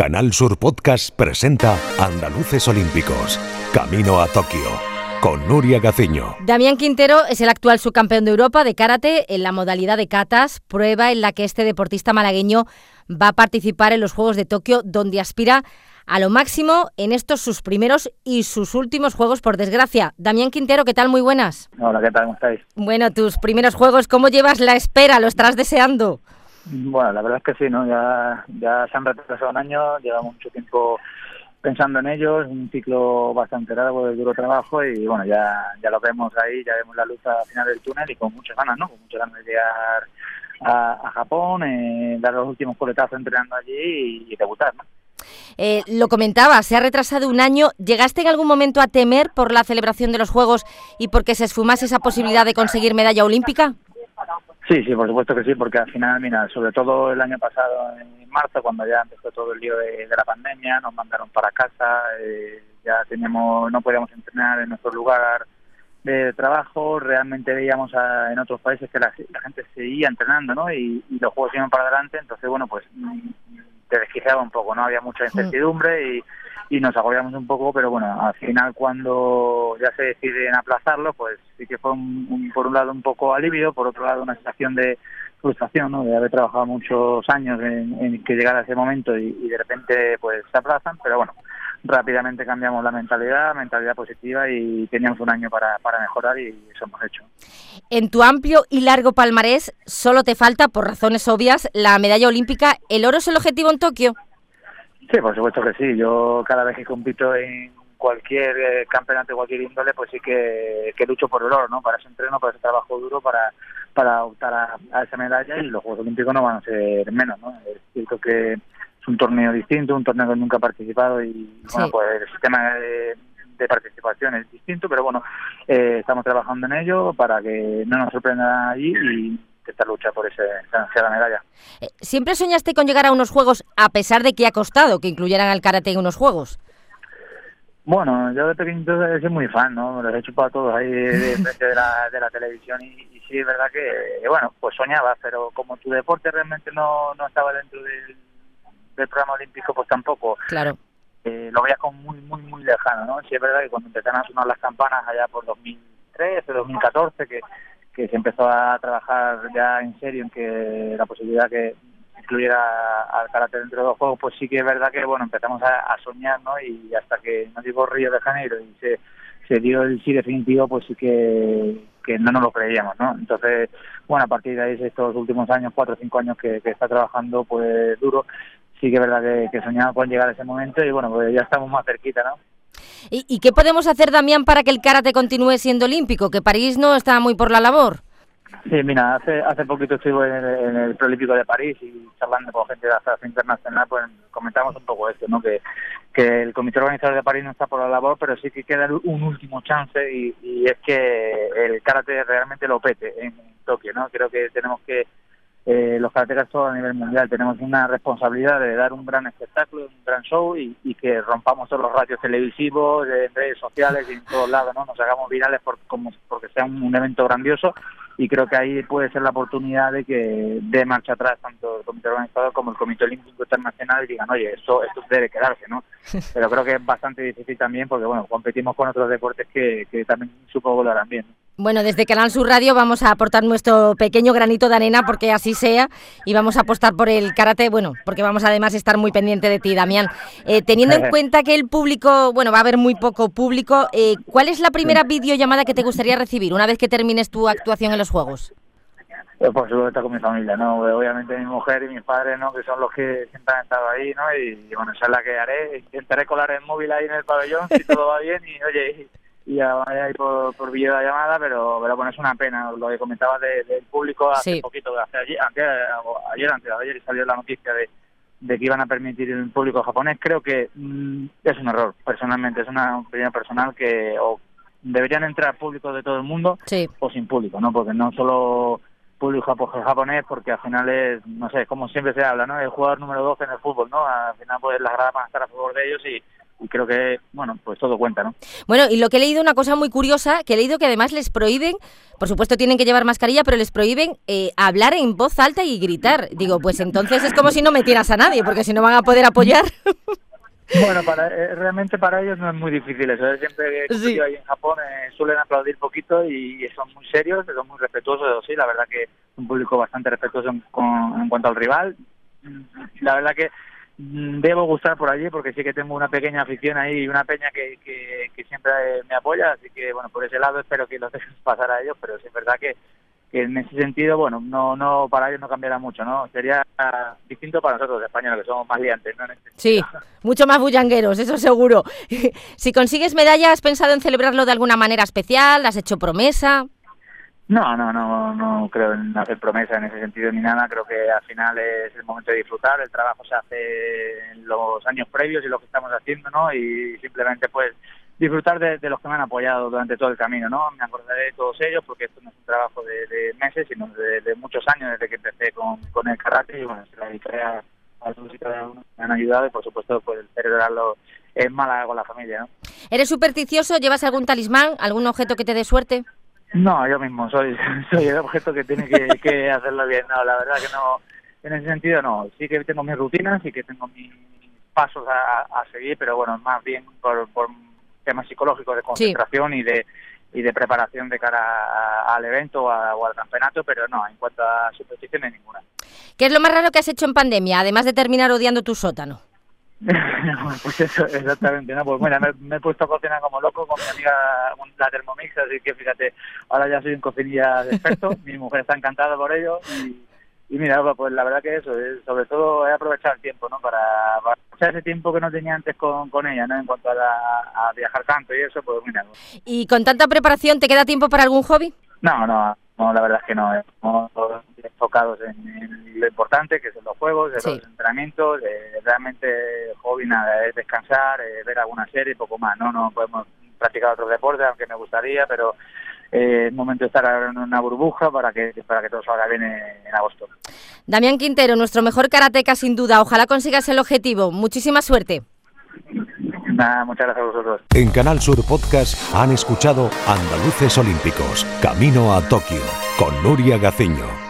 Canal Sur Podcast presenta Andaluces Olímpicos, Camino a Tokio, con Nuria Gaciño. Damián Quintero es el actual subcampeón de Europa de karate en la modalidad de katas, prueba en la que este deportista malagueño va a participar en los Juegos de Tokio, donde aspira a lo máximo en estos sus primeros y sus últimos Juegos, por desgracia. Damián Quintero, ¿qué tal? Muy buenas. Hola, ¿qué tal? ¿Cómo estáis? Bueno, tus primeros Juegos, ¿cómo llevas la espera? ¿Lo estarás deseando? Bueno, la verdad es que sí, ¿no? Ya, ya se han retrasado un año, llevamos mucho tiempo pensando en ellos, un ciclo bastante largo de duro trabajo y bueno, ya, ya lo vemos ahí, ya vemos la luz al final del túnel y con muchas ganas, ¿no? Con muchas ganas de llegar a, Japón, eh, dar los últimos coletazos entrenando allí y, debutar, ¿no? Eh, lo comentaba, se ha retrasado un año. ¿Llegaste en algún momento a temer por la celebración de los Juegos y porque se esfumase esa posibilidad de conseguir medalla olímpica? Sí, sí, por supuesto que sí, porque al final, mira, sobre todo el año pasado, en marzo, cuando ya empezó todo el lío de, la pandemia, nos mandaron para casa, eh, ya teníamos, no podíamos entrenar en nuestro lugar de trabajo, realmente veíamos en otros países que la, gente seguía entrenando, ¿no? Y, los juegos iban para adelante, entonces, bueno, pues te desquiciaba un poco, ¿no? Había mucha incertidumbre y y nos agobiamos un poco, pero bueno, al final cuando ya se deciden aplazarlo, pues sí que fue por un lado un poco alivio, por otro lado una sensación de frustración, ¿no? de haber trabajado muchos años en, que llegara ese momento y, de repente pues se aplazan, pero bueno, rápidamente cambiamos la mentalidad, mentalidad positiva y teníamos un año para, para mejorar y eso hemos hecho. En tu amplio y largo palmarés solo te falta, por razones obvias, la medalla olímpica. ¿El oro es el objetivo en Tokio? Sí, por supuesto que sí. Yo cada vez que compito en cualquier eh, campeonato de cualquier índole, pues sí que, lucho por el oro, ¿no? Para ese entreno, para ese trabajo duro, para, para optar a, esa medalla y los Juegos Olímpicos no van a ser menos, ¿no? Es cierto que es un torneo distinto, un torneo que nunca he participado y, bueno, pues el sistema de, participación es distinto, pero bueno, eh, estamos trabajando en ello para que no nos sorprenda allí y esta lucha por ese, esa medalla. Eh, ¿Siempre soñaste con llegar a unos Juegos a pesar de que ha costado que incluyeran al karate en unos Juegos? Bueno, yo de pequeño soy muy fan, ¿no? Me los he chupado todos ahí de, de, la, de la televisión y, sí, es verdad que, bueno, pues soñaba, pero como tu deporte realmente no, no estaba dentro del, programa olímpico, pues tampoco. Claro. Eh, lo veía como muy, muy, muy lejano, ¿no? Sí, es verdad que cuando empezaron a sonar las campanas allá por 2013, 2014, que que se empezó a trabajar ya en serio en que la posibilidad que incluyera al karate dentro de los juegos, pues sí que es verdad que bueno empezamos a, soñar, ¿no? Y hasta que no llegó Río de Janeiro y se, se dio el sí definitivo, pues sí que, que no nos lo creíamos, ¿no? Entonces, bueno, a partir de ahí, estos últimos años, cuatro o cinco años que, está trabajando, pues duro, sí que es verdad que, que soñaba con llegar a ese momento y bueno, pues ya estamos más cerquita, ¿no? ¿Y, qué podemos hacer, Damián, para que el karate continúe siendo olímpico? Que París no está muy por la labor. Sí, mira, hace hace poquito estuve en el, en el Prolímpico de París y charlando con gente de la Federación Internacional, pues comentamos un poco esto, ¿no? Que, que el Comité Organizador de París no está por la labor, pero sí que queda un último chance y, y es que el karate realmente lo pete en Tokio, ¿no? Creo que tenemos que eh, los karatekas todos a nivel mundial tenemos una responsabilidad de dar un gran espectáculo, un gran show y, que rompamos todos los radios televisivos, en redes sociales y en todos lados, ¿no? Nos hagamos virales por, como, porque sea un, evento grandioso y creo que ahí puede ser la oportunidad de que dé marcha atrás tanto el Comité Organizador como el Comité Olímpico Internacional y digan, oye, esto, esto debe quedarse, ¿no? Pero creo que es bastante difícil también porque, bueno, competimos con otros deportes que, que también supongo lo harán bien. Bueno, desde Canal Sur Radio vamos a aportar nuestro pequeño granito de arena porque así sea y vamos a apostar por el karate, bueno, porque vamos además a estar muy pendiente de ti, Damián. Eh, teniendo en cuenta que el público, bueno, va a haber muy poco público, eh, ¿cuál es la primera videollamada que te gustaría recibir una vez que termines tu actuación en los Juegos? Pues por supuesto con mi familia, ¿no? Obviamente mi mujer y mis padres, ¿no? Que son los que siempre han estado ahí, ¿no? Y, bueno, esa es la que haré. Intentaré colar el móvil ahí en el pabellón si todo va bien y, oye, y a ir por, por videollamada, pero, pero bueno, es una pena lo que comentaba del público hace poquito, hace ayer, ayer, antes ayer salió la noticia de, de que iban a permitir el público japonés. Creo que mm, es un error, personalmente, es una opinión personal que o deberían entrar públicos de todo el mundo o sin público, ¿no? Porque no solo público japonés, porque al final es, no sé, como siempre se habla, ¿no? El jugador número 12 en el fútbol, ¿no? Al final pues las gradas van a estar a favor de ellos y creo que, bueno, pues todo cuenta, ¿no? Bueno, y lo que he leído, una cosa muy curiosa, que he leído que además les prohíben, por supuesto tienen que llevar mascarilla, pero les prohíben eh, hablar en voz alta y gritar. Digo, pues entonces es como si no metieras a nadie, porque si no van a poder apoyar. Bueno, para, eh, realmente para ellos no es muy difícil eso. Siempre que sí. ahí en Japón eh, suelen aplaudir poquito y, son muy serios, son muy respetuosos. Sí, la verdad que un público bastante respetuoso en, en cuanto al rival. La verdad que debo gustar por allí porque sí que tengo una pequeña afición ahí y una peña que, que, que siempre me apoya. Así que, bueno, por ese lado espero que los dejes pasar a ellos, pero sí es verdad que que en ese sentido, bueno, no, no para ellos no cambiará mucho, ¿no? Sería distinto para nosotros, españoles, que somos más liantes, ¿no? Este sí, mucho más bullangueros, eso seguro. si consigues medalla, ¿has pensado en celebrarlo de alguna manera especial? ¿Has hecho promesa? No, no, no, no creo en hacer promesa en ese sentido ni nada. Creo que al final es el momento de disfrutar. El trabajo se hace en los años previos y lo que estamos haciendo, ¿no? Y simplemente, pues, disfrutar de, los que me han apoyado durante todo el camino, ¿no? Me acordaré de todos ellos porque esto no es un trabajo de, meses, sino de, muchos años desde que empecé con, el karate y bueno, se la dedicaré a, todos y cada que me han ayudado y por supuesto pues celebrarlo en Málaga con la familia, ¿no? ¿Eres supersticioso? ¿Llevas algún talismán, algún objeto que te dé suerte? No, yo mismo soy, soy el objeto que tiene que, hacerlo bien, no, la verdad que no, en ese sentido no, sí que tengo mis rutinas, sí que tengo mis pasos a, seguir, pero bueno, más bien por temas psicológicos de concentración y de y de preparación de cara al evento o, al campeonato, pero no, en cuanto a supersticiones ninguna. ¿Qué es lo más raro que has hecho en pandemia, además de terminar odiando tu sótano? pues eso, exactamente, ¿no? Pues bueno, me, he puesto a cocinar como loco con mi amiga la Thermomix, así que fíjate, ahora ya soy un cocinilla de experto, mi mujer está encantada por ello y y mira, pues la verdad que eso, sobre todo he aprovechado el tiempo, ¿no? Para, para ese tiempo que no tenía antes con, con ella, ¿no? En cuanto a, viajar tanto y eso, pues mira. ¿Y con tanta preparación te queda tiempo para algún hobby? No, no, no la verdad es que no. Estamos enfocados en, lo importante, que son los juegos, de los entrenamientos. realmente hobby nada, es descansar, ver alguna serie y poco más, ¿no? No podemos practicar otros deportes, aunque me gustaría, pero eh, es momento de estar en una burbuja para que, para que todo salga bien en, agosto. Damián Quintero, nuestro mejor karateca sin duda. Ojalá consigas el objetivo. Muchísima suerte. Nada, muchas gracias a vosotros. En Canal Sur Podcast han escuchado Andaluces Olímpicos, Camino a Tokio, con Nuria Gaciño.